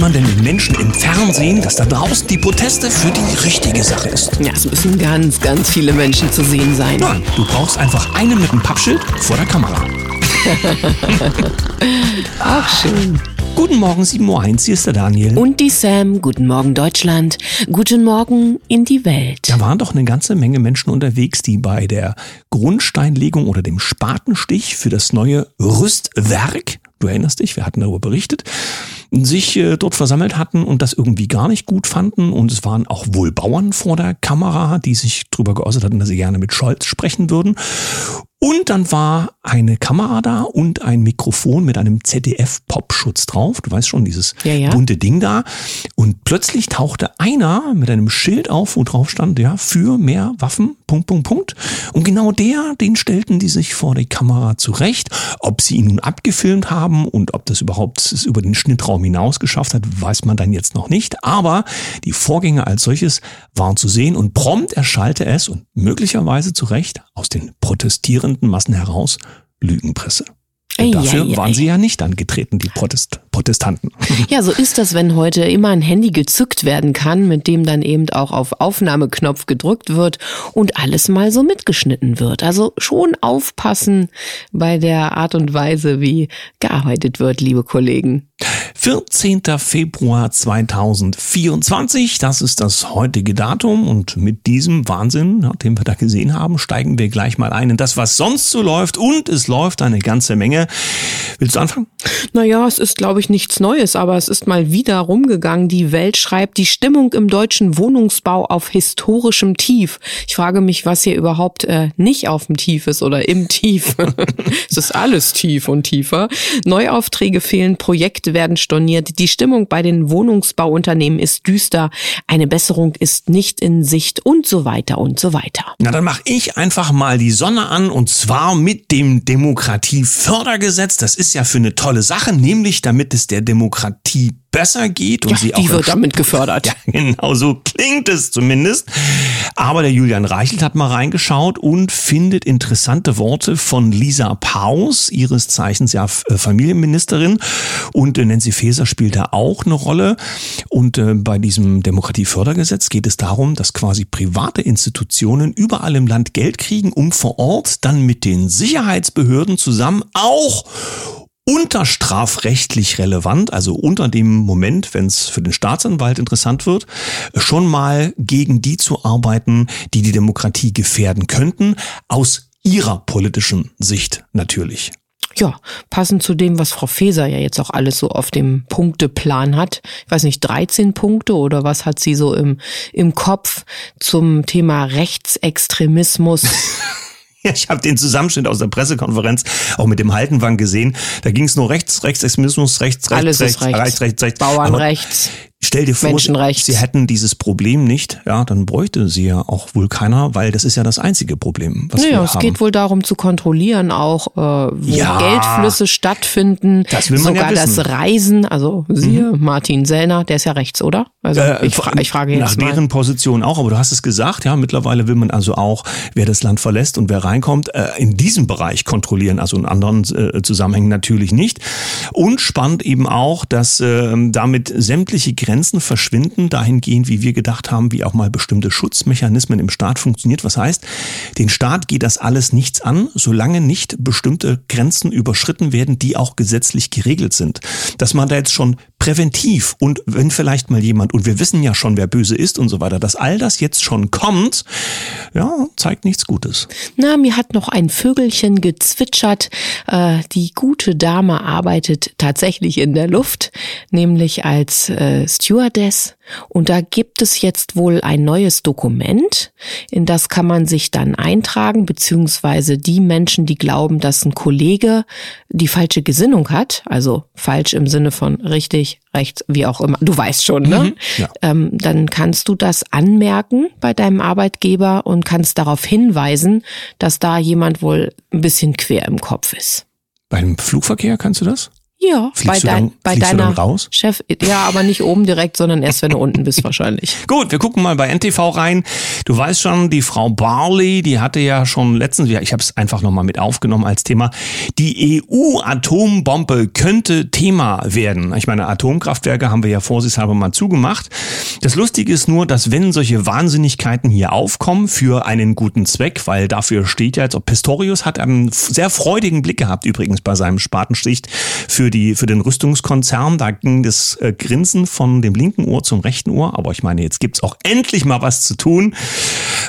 man denn den Menschen im Fernsehen, dass da draußen die Proteste für die richtige Sache ist? Ja, es müssen ganz, ganz viele Menschen zu sehen sein. Ja, du brauchst einfach einen mit einem Pappschild vor der Kamera. Ach, schön. Guten Morgen, 7.01 Uhr, hier ist der Daniel. Und die Sam. Guten Morgen, Deutschland. Guten Morgen in die Welt. Da waren doch eine ganze Menge Menschen unterwegs, die bei der Grundsteinlegung oder dem Spatenstich für das neue Rüstwerk, du erinnerst dich, wir hatten darüber berichtet, sich äh, dort versammelt hatten und das irgendwie gar nicht gut fanden. Und es waren auch wohl Bauern vor der Kamera, die sich darüber geäußert hatten, dass sie gerne mit Scholz sprechen würden. Und dann war eine Kamera da und ein Mikrofon mit einem ZDF-Popschutz drauf. Du weißt schon, dieses Ja, ja. bunte Ding da. Und plötzlich tauchte einer mit einem Schild auf, wo drauf stand, ja, für mehr Waffen, Punkt, Punkt, Punkt. Und genau der, den stellten die sich vor die Kamera zurecht. Ob sie ihn nun abgefilmt haben und ob das überhaupt es über den Schnittraum hinaus geschafft hat, weiß man dann jetzt noch nicht. Aber die Vorgänge als solches waren zu sehen und prompt erschallte es und möglicherweise zu Recht aus den protestierenden Massen heraus Lügenpresse. Ei, Dafür ei, waren sie ja nicht angetreten, die Protest Protestanten. Ja, so ist das, wenn heute immer ein Handy gezückt werden kann, mit dem dann eben auch auf Aufnahmeknopf gedrückt wird und alles mal so mitgeschnitten wird. Also schon aufpassen bei der Art und Weise, wie gearbeitet wird, liebe Kollegen. 14. Februar 2024, das ist das heutige Datum und mit diesem Wahnsinn, den wir da gesehen haben, steigen wir gleich mal ein in das, was sonst so läuft und es läuft eine ganze Menge. Willst du anfangen? Naja, es ist, glaube ich, nichts Neues, aber es ist mal wieder rumgegangen. Die Welt schreibt, die Stimmung im deutschen Wohnungsbau auf historischem Tief. Ich frage mich, was hier überhaupt äh, nicht auf dem Tief ist oder im Tief. es ist alles tief und tiefer. Neuaufträge fehlen, Projekte werden storniert. Die Stimmung bei den Wohnungsbauunternehmen ist düster. Eine Besserung ist nicht in Sicht und so weiter und so weiter. Na, dann mache ich einfach mal die Sonne an und zwar mit dem Demokratiefördergesetz. Das ist ja für eine tolle Sache, nämlich damit es der Demokratie besser geht und Ja, sie auch die wird damit gefördert. Ja, genau so klingt es zumindest. Aber der Julian Reichelt hat mal reingeschaut und findet interessante Worte von Lisa Paus, ihres Zeichens ja äh, Familienministerin. Und äh, Nancy Faeser spielt da auch eine Rolle. Und äh, bei diesem Demokratiefördergesetz geht es darum, dass quasi private Institutionen überall im Land Geld kriegen, um vor Ort dann mit den Sicherheitsbehörden zusammen auch unterstrafrechtlich relevant, also unter dem Moment, wenn es für den Staatsanwalt interessant wird, schon mal gegen die zu arbeiten, die die Demokratie gefährden könnten, aus ihrer politischen Sicht natürlich. Ja, passend zu dem, was Frau Faeser ja jetzt auch alles so auf dem Punkteplan hat. Ich weiß nicht, 13 Punkte oder was hat sie so im, im Kopf zum Thema Rechtsextremismus? Ja, ich habe den Zusammenschnitt aus der Pressekonferenz auch mit dem Haltenwang gesehen. Da ging es nur rechts, Rechtsextremismus, rechts, rechts, Alles rechts, rechts. rechts, rechts, rechts. Bauernrechts. Aber Stell dir vor, sie hätten dieses Problem nicht, ja, dann bräuchte sie ja auch wohl keiner, weil das ist ja das einzige Problem, was Naja, wir es haben. geht wohl darum zu kontrollieren auch, äh, wo Ja. Geldflüsse stattfinden. Das will man ja Sogar das wissen. Mhm. Reisen, also siehe Martin Sellner, der ist ja rechts, oder? Also Äh, ich, fra ich frage Nach jetzt mal. deren Position auch, aber du hast es gesagt, ja, mittlerweile will man also auch, wer das Land verlässt und wer reinkommt, äh, in diesem Bereich kontrollieren, also in anderen äh, Zusammenhängen natürlich nicht. Und spannend eben auch, dass äh, damit sämtliche Grenzen verschwinden, dahingehend, wie wir gedacht haben, wie auch mal bestimmte Schutzmechanismen im Staat funktioniert. Was heißt, den Staat geht das alles nichts an, solange nicht bestimmte Grenzen überschritten werden, die auch gesetzlich geregelt sind. Dass man da jetzt schon präventiv und wenn vielleicht mal jemand, und wir wissen ja schon, wer böse ist und so weiter, dass all das jetzt schon kommt, ja, zeigt nichts Gutes. Na, mir hat noch ein Vögelchen gezwitschert. Äh, die gute Dame arbeitet tatsächlich in der Luft, nämlich als äh, Stewardess. Und da gibt es jetzt wohl ein neues Dokument, in das kann man sich dann eintragen, beziehungsweise die Menschen, die glauben, dass ein Kollege die falsche Gesinnung hat, also falsch im Sinne von richtig, rechts, wie auch immer, du weißt schon, ne? ja. ähm, dann kannst du das anmerken bei deinem Arbeitgeber und kannst darauf hinweisen, dass da jemand wohl ein bisschen quer im Kopf ist. Beim Flugverkehr kannst du das? Ja, Fliegst bei, du dann, bei deiner raus? Chef. Ja, aber nicht oben direkt, sondern erst, wenn du unten bist wahrscheinlich. Gut, wir gucken mal bei NTV rein. Du weißt schon, die Frau Barley, die hatte ja schon letztens, ja, ich habe es einfach nochmal mit aufgenommen als Thema, die EU-Atombombe könnte Thema werden. Ich meine, Atomkraftwerke haben wir ja vorsichtshalber mal zugemacht. Das Lustige ist nur, dass wenn solche Wahnsinnigkeiten hier aufkommen für einen guten Zweck, weil dafür steht ja jetzt, ob Pistorius hat einen sehr freudigen Blick gehabt übrigens bei seinem Spatenstich für die für den Rüstungskonzern. Da ging das äh, Grinsen von dem linken Ohr zum rechten Ohr. Aber ich meine, jetzt gibt's auch endlich mal was zu tun.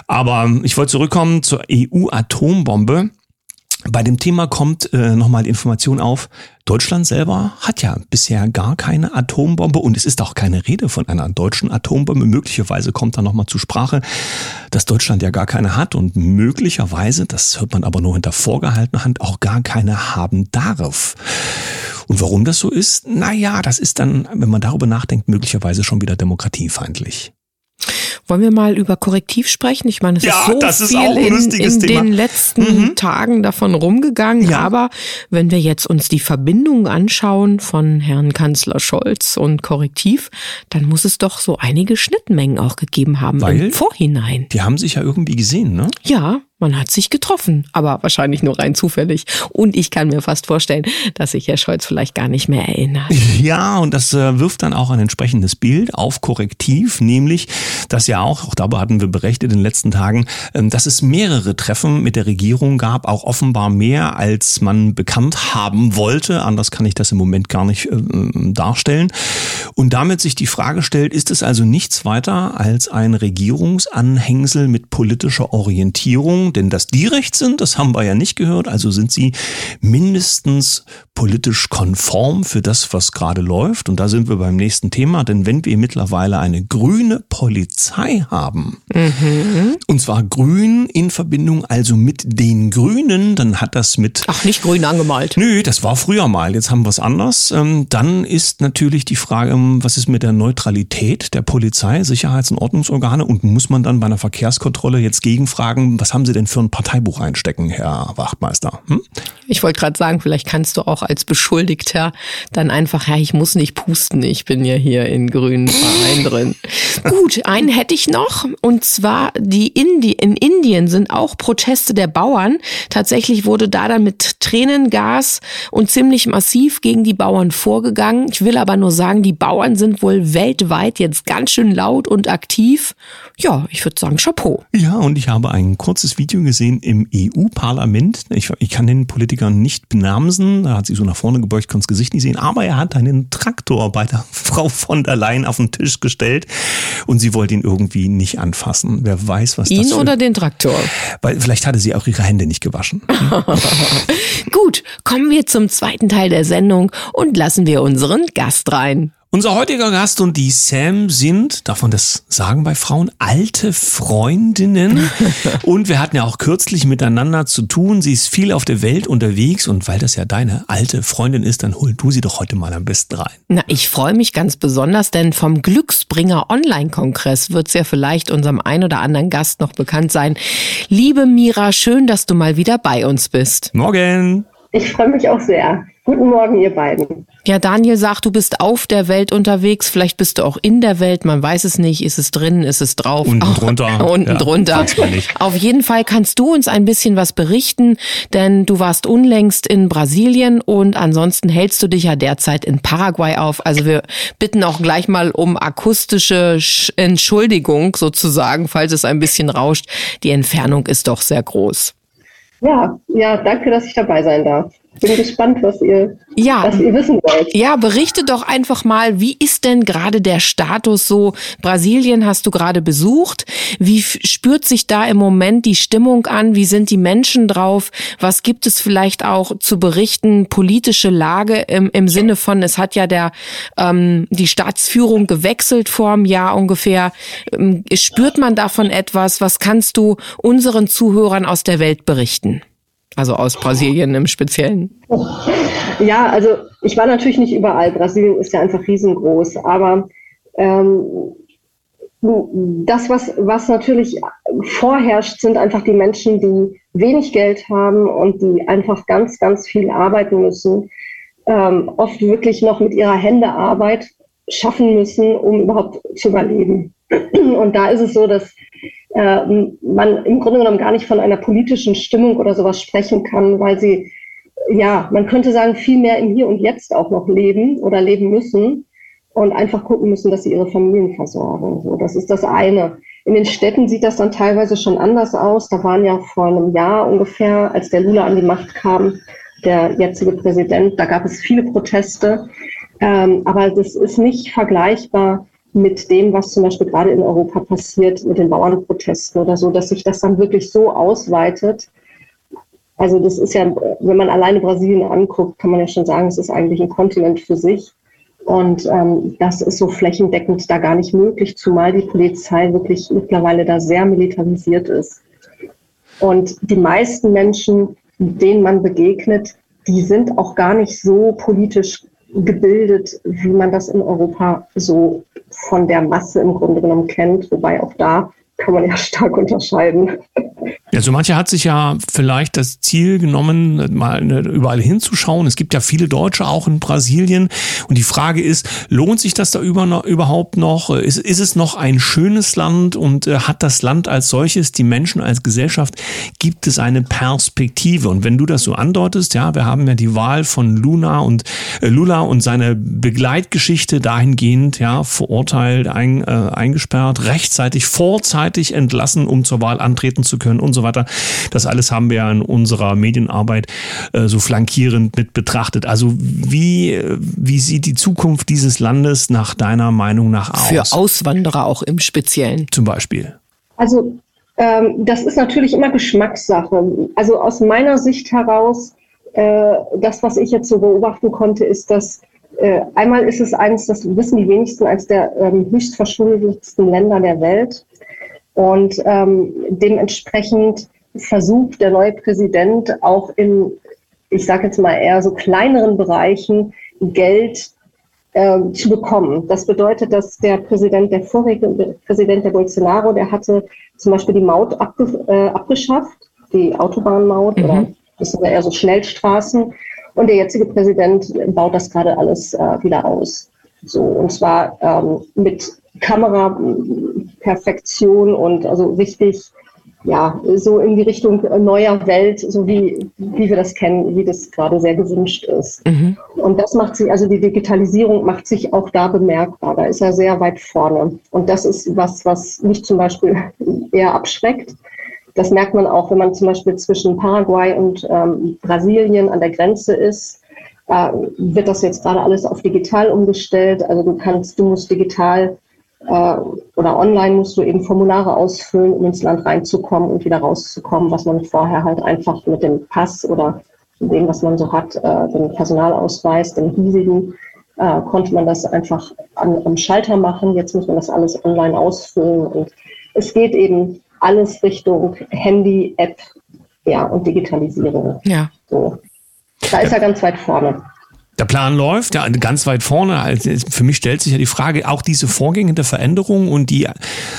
Aber ich wollte zurückkommen zur EU-Atombombe. Bei dem Thema kommt äh, nochmal die Information auf, Deutschland selber hat ja bisher gar keine Atombombe und es ist auch keine Rede von einer deutschen Atombombe. Möglicherweise kommt da nochmal zur Sprache, dass Deutschland ja gar keine hat und möglicherweise, das hört man aber nur hinter vorgehaltener Hand, auch gar keine haben darf. Und warum das so ist? Naja, das ist dann, wenn man darüber nachdenkt, möglicherweise schon wieder demokratiefeindlich. Wollen wir mal über Korrektiv sprechen? Ich meine, es Ja, ist so das ist viel auch ein in, in den letzten Tagen davon rumgegangen. Ja. Aber wenn wir jetzt uns die Verbindung anschauen von Herrn Kanzler Scholz und Korrektiv, dann muss es doch so einige Schnittmengen auch gegeben haben Weil? im Vorhinein. Die haben sich ja irgendwie gesehen, ne? Ja, man hat sich getroffen, aber wahrscheinlich nur rein zufällig. Und ich kann mir fast vorstellen, dass sich Herr Scholz vielleicht gar nicht mehr erinnert. Ja, und das äh, wirft dann auch ein entsprechendes Bild auf Korrektiv, nämlich, dass ja auch, auch darüber hatten wir berichtet in den letzten Tagen, ähm, dass es mehrere Treffen mit der Regierung gab, auch offenbar mehr, als man bekannt haben wollte. Anders kann ich das im Moment gar nicht äh, darstellen. Und damit sich die Frage stellt, ist es also nichts weiter als ein Regierungsanhängsel mit politischer Orientierung? Denn dass die recht sind, das haben wir ja nicht gehört. Also sind sie mindestens politisch konform für das, was gerade läuft. Und da sind wir beim nächsten Thema. Denn wenn wir mittlerweile eine grüne Polizei haben, und zwar grün in Verbindung also mit den Grünen, dann hat das mit Ach, nicht grün angemalt. Nö, das war früher mal. Jetzt haben wir es anders. Ähm, Dann ist natürlich die Frage, ähm, was ist mit der Neutralität der Polizei, Sicherheits- und Ordnungsorgane und muss man dann bei einer Verkehrskontrolle jetzt gegenfragen, was haben Sie denn für ein Parteibuch einstecken, Herr Wachtmeister? Hm? Ich wollte gerade sagen, vielleicht kannst du auch als Beschuldigter dann einfach, ja, ich muss nicht pusten, ich bin ja hier in grünen Verein drin. Gut, einen hätte ich noch und zwar die Indi in Indien sind auch Proteste der Bauern. Tatsächlich wurde da dann mit Tränengas und ziemlich massiv gegen die Bauern vorgegangen. Ich will aber nur sagen, die Bauern sind wohl weltweit jetzt ganz schön laut und aktiv. Ja, ich würde sagen, Chapeau. Ja, und ich habe ein kurzes Video gesehen im EU-Parlament. Ich, ich kann den Politiker nicht benamsen. Da hat sich so nach vorne gebeugt, konnte das Gesicht nicht sehen. Aber er hat einen Traktor bei der Frau von der Leyen auf den Tisch gestellt und sie wollte ihn irgendwie nicht anfassen. Wer weiß, was Ihn das für oder den Traktor? Weil vielleicht hatte sie auch ihre Hände nicht gewaschen. Gut, kommen wir zum zweiten Teil der Sendung und lassen wir unseren Gast rein. Unser heutiger Gast und die Sam sind, darf man das sagen bei Frauen, alte Freundinnen. und wir hatten ja auch kürzlich miteinander zu tun. Sie ist viel auf der Welt unterwegs und weil das ja deine alte Freundin ist, dann hol du sie doch heute mal am besten rein. Na, ich freue mich ganz besonders, denn vom Glücksbringer Online-Kongress wird es ja vielleicht unserem ein oder anderen Gast noch bekannt sein. Liebe Mira, schön, dass du mal wieder bei uns bist. Morgen! Ich freue mich auch sehr. Guten Morgen, ihr beiden. Ja, Daniel sagt, du bist auf der Welt unterwegs. Vielleicht bist du auch in der Welt. Man weiß es nicht. Ist es drin? Ist es drauf? Unten drunter. Unten Ja, drunter. Auf jeden Fall kannst du uns ein bisschen was berichten, denn du warst unlängst in Brasilien und ansonsten hältst du dich ja derzeit in Paraguay auf. Also wir bitten auch gleich mal um akustische Sch- Entschuldigung sozusagen, falls es ein bisschen rauscht. Die Entfernung ist doch sehr groß. Ja, ja, danke, dass ich dabei sein darf. Bin gespannt, was ihr, Ja. was ihr wissen wollt. Ja, berichte doch einfach mal, wie ist denn gerade der Status so? Brasilien hast du gerade besucht. Wie spürt sich da im Moment die Stimmung an? Wie sind die Menschen drauf? Was gibt es vielleicht auch zu berichten? Politische Lage im, im Sinne von, es hat ja der ähm, die Staatsführung gewechselt vor einem Jahr ungefähr. Ähm, spürt man davon etwas? Was kannst du unseren Zuhörern aus der Welt berichten? Also aus Brasilien im Speziellen. Ja, also ich war natürlich nicht überall. Brasilien ist ja einfach riesengroß. Aber ähm, das, was, was natürlich vorherrscht, sind einfach die Menschen, die wenig Geld haben und die einfach ganz, ganz viel arbeiten müssen. ähm, oft wirklich noch mit ihrer Hände Arbeit schaffen müssen, um überhaupt zu überleben. Und da ist es so, dass äh, man im Grunde genommen gar nicht von einer politischen Stimmung oder sowas sprechen kann, weil sie, ja, man könnte sagen, viel mehr im Hier und Jetzt auch noch leben oder leben müssen und einfach gucken müssen, dass sie ihre Familien versorgen. So, das ist das eine. In den Städten sieht das dann teilweise schon anders aus. Da waren ja vor einem Jahr ungefähr, als der Lula an die Macht kam, der jetzige Präsident, da gab es viele Proteste. Ähm, aber das ist nicht vergleichbar mit dem, was zum Beispiel gerade in Europa passiert, mit den Bauernprotesten oder so, dass sich das dann wirklich so ausweitet. Also das ist ja, wenn man alleine Brasilien anguckt, kann man ja schon sagen, es ist eigentlich ein Kontinent für sich. Und ähm, das ist so flächendeckend da gar nicht möglich, zumal die Polizei wirklich mittlerweile da sehr militarisiert ist. Und die meisten Menschen, denen man begegnet, die sind auch gar nicht so politisch gebildet, wie man das in Europa so von der Masse im Grunde genommen kennt, wobei auch da kann man ja stark unterscheiden. Ja, so mancher hat sich ja vielleicht das Ziel genommen, mal überall hinzuschauen. Es gibt ja viele Deutsche auch in Brasilien. Und die Frage ist, lohnt sich das da überhaupt noch? Ist, ist es noch ein schönes Land und äh, hat das Land als solches, die Menschen als Gesellschaft, gibt es eine Perspektive? Und wenn du das so andeutest, ja, wir haben ja die Wahl von Luna und äh, Lula und seine Begleitgeschichte dahingehend, ja, verurteilt, ein, äh, eingesperrt, rechtzeitig, vorzeitig entlassen, um zur Wahl antreten zu können und so weiter. Das alles haben wir ja in unserer Medienarbeit äh, so flankierend mit betrachtet. Also wie, wie sieht die Zukunft dieses Landes nach deiner Meinung nach aus? Für Auswanderer auch im Speziellen. Zum Beispiel. Also ähm, das ist natürlich immer Geschmackssache. Also aus meiner Sicht heraus, äh, das, was ich jetzt so beobachten konnte, ist, dass äh, einmal ist es eines, das wissen die wenigsten, als der ähm, höchst verschuldetsten Länder der Welt. Und ähm, dementsprechend versucht der neue Präsident auch in, ich sage jetzt mal eher so kleineren Bereichen Geld äh, zu bekommen. Das bedeutet, dass der Präsident, der vorherige Präsident der Bolsonaro, der hatte zum Beispiel die Maut abge, äh, abgeschafft, die Autobahnmaut mhm. oder das sind eher so Schnellstraßen. Und der jetzige Präsident baut das gerade alles äh, wieder aus. So, und zwar ähm, mit Kameraperfektion und also richtig, ja, so in die Richtung neuer Welt, so wie, wie wir das kennen, wie das gerade sehr gewünscht ist. Mhm. Und das macht sich, also die Digitalisierung macht sich auch da bemerkbar. Da ist er sehr weit vorne. Und das ist was, was mich zum Beispiel eher abschreckt. Das merkt man auch, wenn man zum Beispiel zwischen Paraguay und ähm, Brasilien an der Grenze ist äh, wird das jetzt gerade alles auf digital umgestellt. Also du kannst, du musst digital äh, oder online musst du eben Formulare ausfüllen, um ins Land reinzukommen und wieder rauszukommen, was man vorher halt einfach mit dem Pass oder dem, was man so hat, äh, dem Personalausweis, dem hiesigen, äh, konnte man das einfach an, am Schalter machen. Jetzt muss man das alles online ausfüllen und es geht eben alles Richtung Handy, App, ja, und Digitalisierung. Ja. So. Da ist er ganz weit vorne. Der Plan läuft, ja, ganz weit vorne. Also, für mich stellt sich ja die Frage, auch diese Vorgänge der Veränderung und die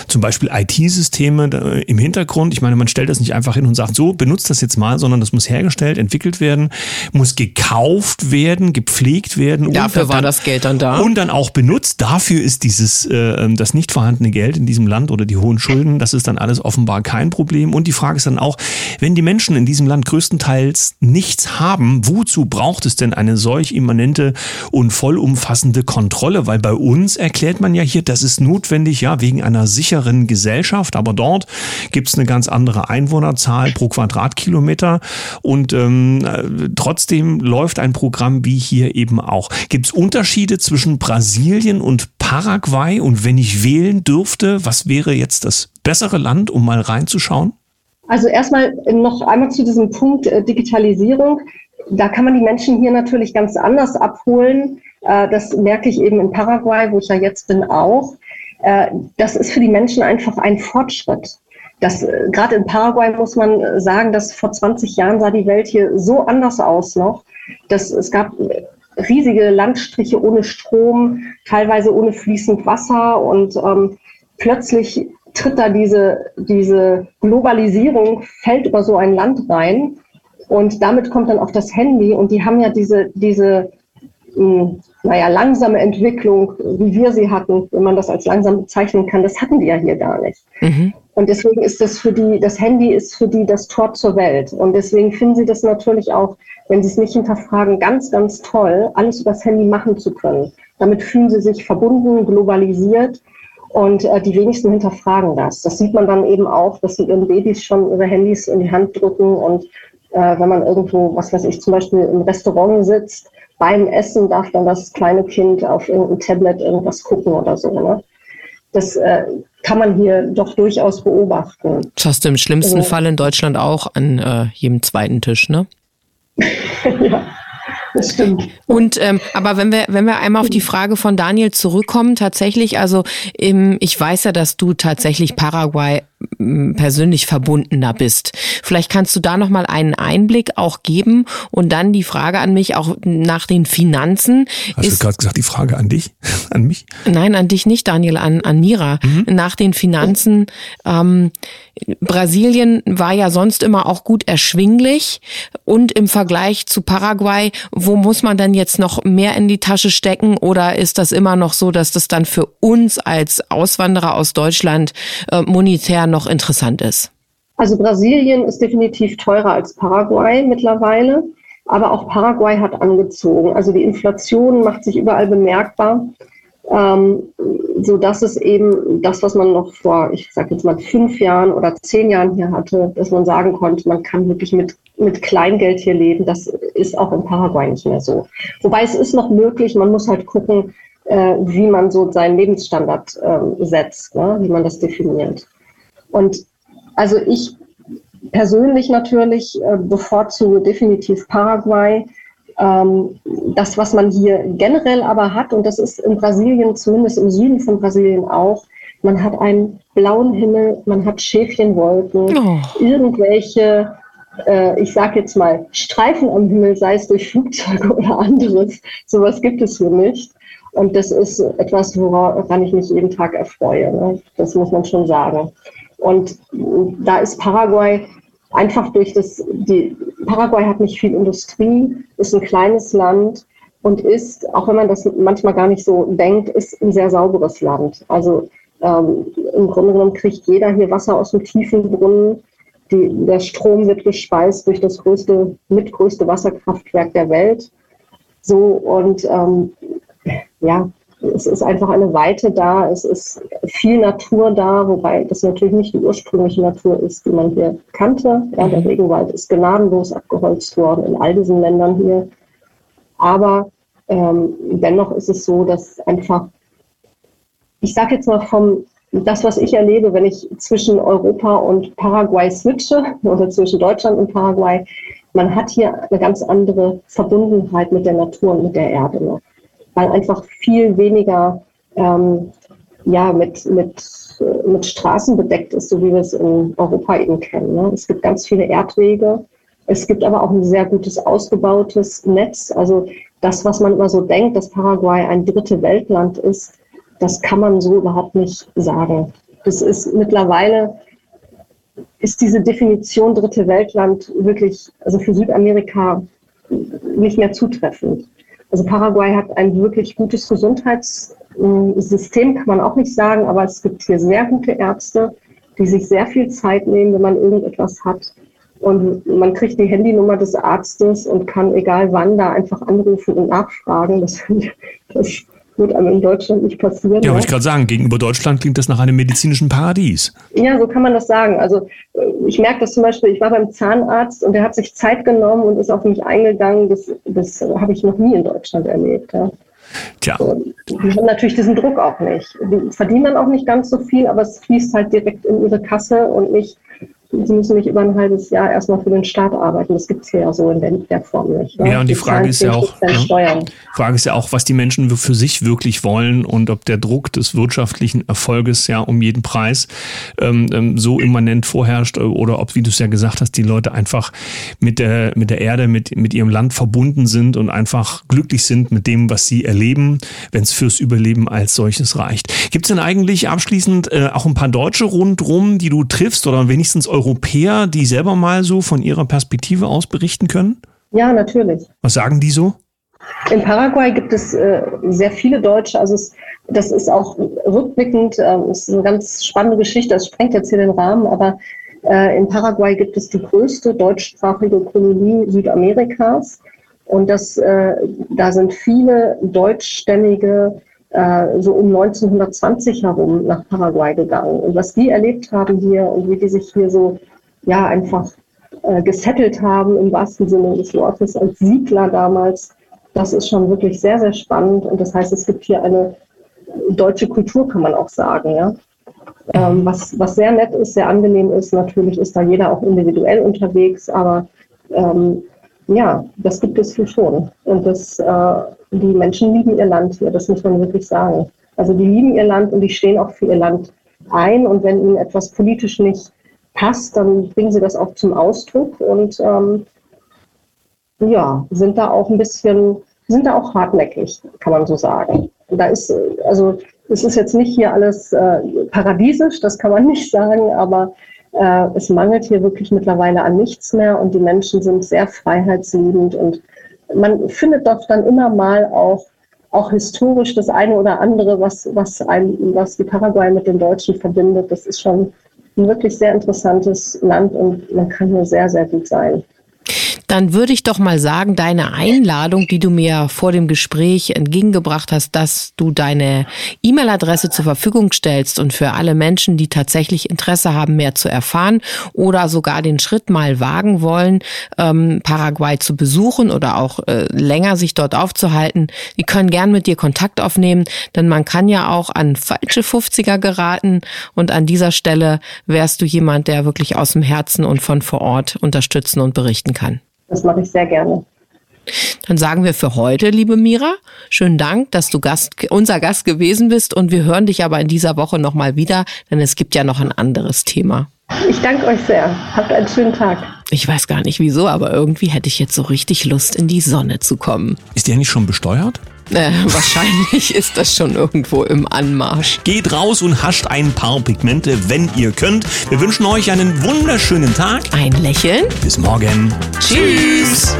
zum Beispiel IT-Systeme im Hintergrund. Ich meine, man stellt das nicht einfach hin und sagt, so, benutzt das jetzt mal, sondern das muss hergestellt, entwickelt werden, muss gekauft werden, gepflegt werden. Dafür war dann, das Geld dann da. Und dann auch benutzt. Dafür ist dieses, äh, das nicht vorhandene Geld in diesem Land oder die hohen Schulden, das ist dann alles offenbar kein Problem. Und die Frage ist dann auch, wenn die Menschen in diesem Land größtenteils nichts haben, wozu braucht es denn eine solch permanente und vollumfassende Kontrolle, weil bei uns erklärt man ja hier, das ist notwendig, ja, wegen einer sicheren Gesellschaft, aber dort gibt es eine ganz andere Einwohnerzahl pro Quadratkilometer und ähm, trotzdem läuft ein Programm wie hier eben auch. Gibt es Unterschiede zwischen Brasilien und Paraguay und wenn ich wählen dürfte, was wäre jetzt das bessere Land, um mal reinzuschauen? Also erstmal noch einmal zu diesem Punkt äh, Digitalisierung da kann man die Menschen hier natürlich ganz anders abholen. Äh, das merke ich eben in Paraguay, wo ich ja jetzt bin, auch. Äh, das ist für die Menschen einfach ein Fortschritt. Das, äh, gerade in Paraguay muss man sagen, dass vor 20 Jahren sah die Welt hier so anders aus noch, dass es gab riesige Landstriche ohne Strom, teilweise ohne fließend Wasser und ähm, plötzlich tritt da diese, diese Globalisierung, fällt über so ein Land rein und damit kommt dann auch das Handy und die haben ja diese, diese naja, langsame Entwicklung, wie wir sie hatten, wenn man das als langsam bezeichnen kann, das hatten die ja hier gar nicht. Mhm. Und deswegen ist das für die, das Handy ist für die das Tor zur Welt. Und deswegen finden sie das natürlich auch, wenn sie es nicht hinterfragen, ganz, ganz toll, alles über das Handy machen zu können. Damit fühlen sie sich verbunden, globalisiert. Und äh, die wenigsten hinterfragen das. Das sieht man dann eben auch, dass sie ihren Babys schon ihre Handys in die Hand drücken. Und äh, wenn man irgendwo, was weiß ich, zum Beispiel im Restaurant sitzt, beim Essen darf dann das kleine Kind auf irgendein Tablet irgendwas gucken oder so. Ne? Das äh, kann man hier doch durchaus beobachten. Das hast du im schlimmsten also, Fall in Deutschland auch an äh, jedem zweiten Tisch, ne? ja. Das stimmt. Und ähm, aber wenn wir wenn wir einmal auf die Frage von Daniel zurückkommen, tatsächlich, also im, ich weiß ja, dass du tatsächlich Paraguay persönlich verbundener bist. Vielleicht kannst du da noch mal einen Einblick auch geben und dann die Frage an mich auch nach den Finanzen. Hast ist, du gerade gesagt die Frage an dich, an mich? Nein, an dich nicht, Daniel, an an Mira. Mhm. Nach den Finanzen. Ähm, Brasilien war ja sonst immer auch gut erschwinglich und im Vergleich zu Paraguay, wo muss man denn jetzt noch mehr in die Tasche stecken oder ist das immer noch so, dass das dann für uns als Auswanderer aus Deutschland äh, monetär noch interessant ist? Also Brasilien ist definitiv teurer als Paraguay mittlerweile, aber auch Paraguay hat angezogen. Also die Inflation macht sich überall bemerkbar, ähm, so dass es eben das, was man noch vor, ich sage jetzt mal fünf Jahren oder zehn Jahren hier hatte, dass man sagen konnte, man kann wirklich mit mit Kleingeld hier leben. Das ist auch in Paraguay nicht mehr so. Wobei es ist noch möglich. Man muss halt gucken, äh, wie man so seinen Lebensstandard äh, setzt, ne? wie man das definiert. Und also ich persönlich natürlich äh, bevorzuge definitiv Paraguay. Ähm, das, was man hier generell aber hat, und das ist in Brasilien, zumindest im Süden von Brasilien auch, man hat einen blauen Himmel, man hat Schäfchenwolken, oh. irgendwelche, äh, ich sage jetzt mal, Streifen am Himmel, sei es durch Flugzeuge oder anderes. Sowas gibt es hier nicht. Und das ist etwas, woran ich mich jeden Tag erfreue. Ne? Das muss man schon sagen. Und da ist Paraguay einfach durch das, die, Paraguay hat nicht viel Industrie, ist ein kleines Land und ist, auch wenn man das manchmal gar nicht so denkt, ist ein sehr sauberes Land. Also ähm, im Grunde genommen kriegt jeder hier Wasser aus dem tiefen Brunnen. Die, der Strom wird gespeist durch das größte, mitgrößte Wasserkraftwerk der Welt. So und ähm, ja, es ist einfach eine Weite da, es ist viel Natur da, wobei das natürlich nicht die ursprüngliche Natur ist, die man hier kannte. Ja, der mhm. Regenwald ist gnadenlos abgeholzt worden in all diesen Ländern hier. Aber ähm, dennoch ist es so, dass einfach, ich sage jetzt mal vom, das, was ich erlebe, wenn ich zwischen Europa und Paraguay switche oder zwischen Deutschland und Paraguay, man hat hier eine ganz andere Verbundenheit mit der Natur und mit der Erde noch weil einfach viel weniger ähm, ja, mit, mit, mit Straßen bedeckt ist, so wie wir es in Europa eben kennen. Ne? Es gibt ganz viele Erdwege. Es gibt aber auch ein sehr gutes ausgebautes Netz. Also das, was man immer so denkt, dass Paraguay ein dritte Weltland ist, das kann man so überhaupt nicht sagen. Das ist mittlerweile ist diese Definition dritte Weltland wirklich, also für Südamerika nicht mehr zutreffend. Also Paraguay hat ein wirklich gutes Gesundheitssystem, kann man auch nicht sagen, aber es gibt hier sehr gute Ärzte, die sich sehr viel Zeit nehmen, wenn man irgendetwas hat. Und man kriegt die Handynummer des Arztes und kann egal wann da einfach anrufen und nachfragen. Das, das wird einem in Deutschland nicht passieren. Ja, wollte ich gerade sagen, gegenüber Deutschland klingt das nach einem medizinischen Paradies. Ja, so kann man das sagen. Also äh, ich merke das zum Beispiel, ich war beim Zahnarzt und der hat sich Zeit genommen und ist auf mich eingegangen. Das, das habe ich noch nie in Deutschland erlebt. Ja. Tja. So, die haben natürlich diesen Druck auch nicht. Die verdienen dann auch nicht ganz so viel, aber es fließt halt direkt in ihre Kasse und nicht sie müssen nicht über ein halbes Jahr erstmal für den Staat arbeiten. Das gibt es hier ja so in der, der Form nicht. Ne? Ja, und die, die Frage ist ja auch, ja, Frage ist ja auch, was die Menschen für sich wirklich wollen und ob der Druck des wirtschaftlichen Erfolges ja um jeden Preis ähm, ähm so immanent vorherrscht oder ob, wie du es ja gesagt hast, die Leute einfach mit der, mit der Erde, mit, mit ihrem Land verbunden sind und einfach glücklich sind mit dem, was sie erleben, wenn es fürs Überleben als solches reicht. Gibt es denn eigentlich abschließend äh, auch ein paar Deutsche rundrum, die du triffst oder wenigstens Europäer, die selber mal so von ihrer Perspektive aus berichten können? Ja, natürlich. Was sagen die so? In Paraguay gibt es äh, sehr viele Deutsche. Also es, das ist auch rückblickend, äh, ist eine ganz spannende Geschichte. Das sprengt jetzt hier den Rahmen, aber äh, in Paraguay gibt es die größte deutschsprachige Kolonie Südamerikas. Und das, äh, da sind viele deutschstämmige äh, so um 1920 herum nach Paraguay gegangen. Und was die erlebt haben hier und wie die sich hier so ja einfach äh, gesettelt haben im wahrsten Sinne des Wortes als Siedler damals, das ist schon wirklich sehr, sehr spannend. Und das heißt, es gibt hier eine deutsche Kultur, kann man auch sagen. Ja? Ähm, was, was sehr nett ist, sehr angenehm ist. Natürlich ist da jeder auch individuell unterwegs, aber ähm, ja, das gibt es hier schon. Und das, äh, die Menschen lieben ihr Land hier, das muss man wirklich sagen. Also die lieben ihr Land und die stehen auch für ihr Land ein. Und wenn ihnen etwas politisch nicht passt, dann bringen sie das auch zum Ausdruck und ähm, ja, sind da auch ein bisschen, sind da auch hartnäckig, kann man so sagen. Da ist, also es ist jetzt nicht hier alles äh, paradiesisch, das kann man nicht sagen, aber äh, es mangelt hier wirklich mittlerweile an nichts mehr und die Menschen sind sehr freiheitsliebend und man findet doch dann immer mal auch auch historisch das eine oder andere, was, was, ein, was die Paraguay mit den Deutschen verbindet. Das ist schon ein wirklich sehr interessantes Land und man kann hier sehr, sehr gut sein dann würde ich doch mal sagen, deine Einladung, die du mir vor dem Gespräch entgegengebracht hast, dass du deine E-Mail-Adresse zur Verfügung stellst und für alle Menschen, die tatsächlich Interesse haben, mehr zu erfahren oder sogar den Schritt mal wagen wollen, ähm, Paraguay zu besuchen oder auch äh, länger sich dort aufzuhalten, die können gern mit dir Kontakt aufnehmen, denn man kann ja auch an falsche 50er geraten und an dieser Stelle wärst du jemand, der wirklich aus dem Herzen und von vor Ort unterstützen und berichten kann. Das mache ich sehr gerne. Dann sagen wir für heute, liebe Mira, schönen Dank, dass du Gast, unser Gast gewesen bist und wir hören dich aber in dieser Woche nochmal wieder, denn es gibt ja noch ein anderes Thema. Ich danke euch sehr. Habt einen schönen Tag. Ich weiß gar nicht wieso, aber irgendwie hätte ich jetzt so richtig Lust, in die Sonne zu kommen. Ist die eigentlich schon besteuert? Äh, wahrscheinlich ist das schon irgendwo im Anmarsch. Geht raus und hascht ein paar Pigmente, wenn ihr könnt. Wir wünschen euch einen wunderschönen Tag. Ein Lächeln. Bis morgen. Tschüss.